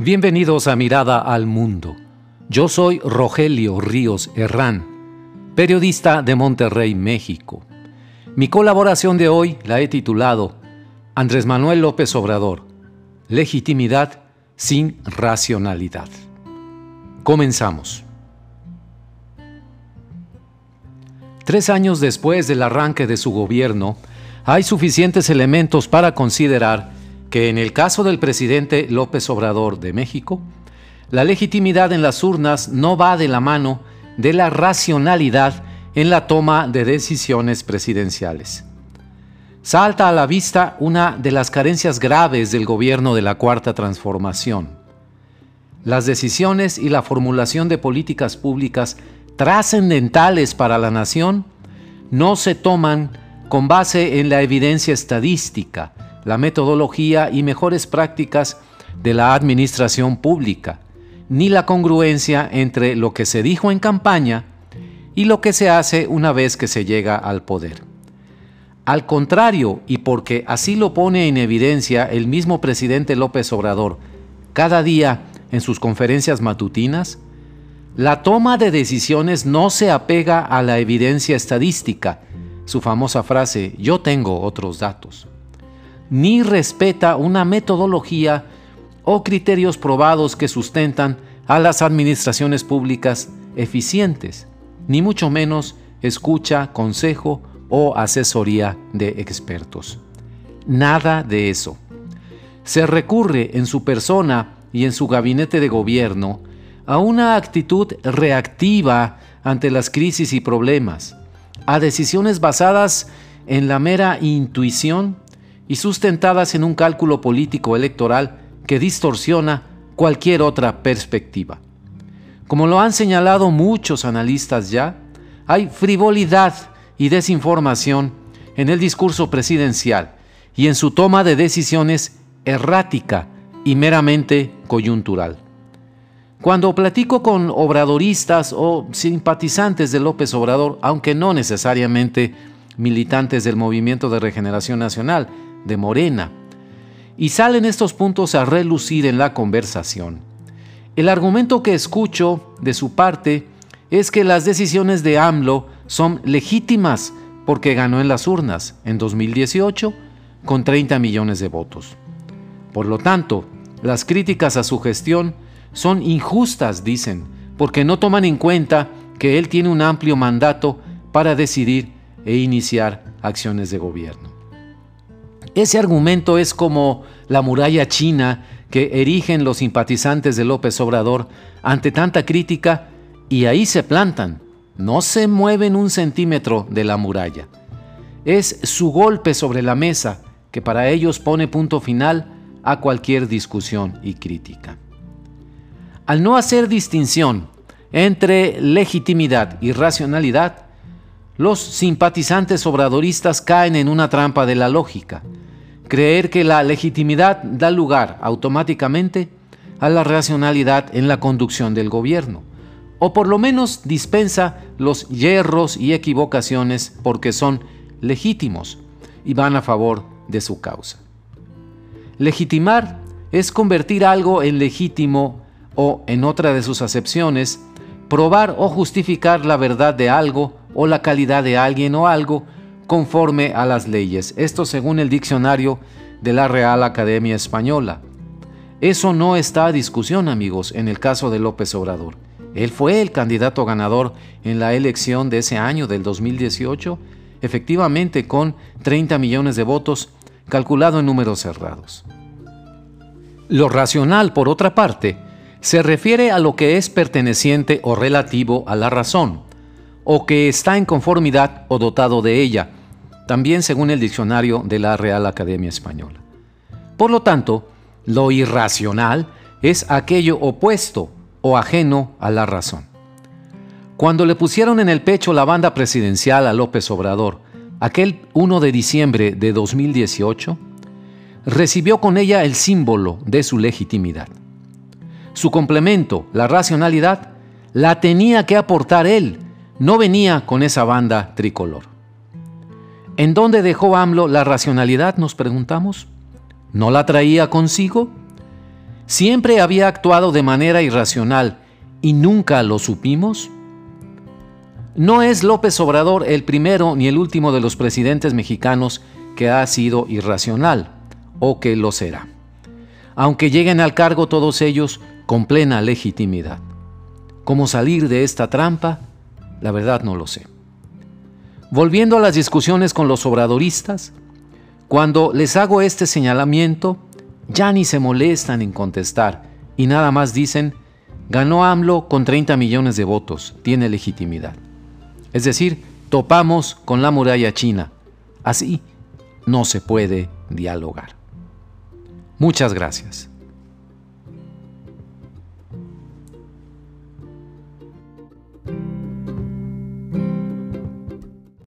Bienvenidos a Mirada al Mundo. Yo soy Rogelio Ríos Herrán, periodista de Monterrey, México. Mi colaboración de hoy la he titulado Andrés Manuel López Obrador, legitimidad sin racionalidad. Comenzamos. Tres años después del arranque de su gobierno, hay suficientes elementos para considerar que en el caso del presidente López Obrador de México, la legitimidad en las urnas no va de la mano de la racionalidad en la toma de decisiones presidenciales. Salta a la vista una de las carencias graves del gobierno de la Cuarta Transformación. Las decisiones y la formulación de políticas públicas trascendentales para la nación no se toman con base en la evidencia estadística, la metodología y mejores prácticas de la administración pública, ni la congruencia entre lo que se dijo en campaña y lo que se hace una vez que se llega al poder. Al contrario, y porque así lo pone en evidencia el mismo presidente López Obrador cada día en sus conferencias matutinas, la toma de decisiones no se apega a la evidencia estadística, su famosa frase, yo tengo otros datos ni respeta una metodología o criterios probados que sustentan a las administraciones públicas eficientes, ni mucho menos escucha, consejo o asesoría de expertos. Nada de eso. Se recurre en su persona y en su gabinete de gobierno a una actitud reactiva ante las crisis y problemas, a decisiones basadas en la mera intuición y sustentadas en un cálculo político electoral que distorsiona cualquier otra perspectiva. Como lo han señalado muchos analistas ya, hay frivolidad y desinformación en el discurso presidencial y en su toma de decisiones errática y meramente coyuntural. Cuando platico con obradoristas o simpatizantes de López Obrador, aunque no necesariamente militantes del Movimiento de Regeneración Nacional, de Morena, y salen estos puntos a relucir en la conversación. El argumento que escucho de su parte es que las decisiones de AMLO son legítimas porque ganó en las urnas en 2018 con 30 millones de votos. Por lo tanto, las críticas a su gestión son injustas, dicen, porque no toman en cuenta que él tiene un amplio mandato para decidir e iniciar acciones de gobierno. Ese argumento es como la muralla china que erigen los simpatizantes de López Obrador ante tanta crítica y ahí se plantan, no se mueven un centímetro de la muralla. Es su golpe sobre la mesa que para ellos pone punto final a cualquier discusión y crítica. Al no hacer distinción entre legitimidad y racionalidad, los simpatizantes obradoristas caen en una trampa de la lógica, creer que la legitimidad da lugar automáticamente a la racionalidad en la conducción del gobierno, o por lo menos dispensa los hierros y equivocaciones porque son legítimos y van a favor de su causa. Legitimar es convertir algo en legítimo o, en otra de sus acepciones, probar o justificar la verdad de algo o la calidad de alguien o algo conforme a las leyes. Esto según el diccionario de la Real Academia Española. Eso no está a discusión, amigos, en el caso de López Obrador. Él fue el candidato ganador en la elección de ese año, del 2018, efectivamente con 30 millones de votos, calculado en números cerrados. Lo racional, por otra parte, se refiere a lo que es perteneciente o relativo a la razón, o que está en conformidad o dotado de ella, también según el diccionario de la Real Academia Española. Por lo tanto, lo irracional es aquello opuesto o ajeno a la razón. Cuando le pusieron en el pecho la banda presidencial a López Obrador, aquel 1 de diciembre de 2018, recibió con ella el símbolo de su legitimidad. Su complemento, la racionalidad, la tenía que aportar él, no venía con esa banda tricolor. ¿En dónde dejó AMLO la racionalidad? Nos preguntamos. ¿No la traía consigo? ¿Siempre había actuado de manera irracional y nunca lo supimos? No es López Obrador el primero ni el último de los presidentes mexicanos que ha sido irracional o que lo será, aunque lleguen al cargo todos ellos con plena legitimidad. ¿Cómo salir de esta trampa? La verdad no lo sé. Volviendo a las discusiones con los obradoristas, cuando les hago este señalamiento, ya ni se molestan en contestar y nada más dicen, ganó AMLO con 30 millones de votos, tiene legitimidad. Es decir, topamos con la muralla china. Así no se puede dialogar. Muchas gracias.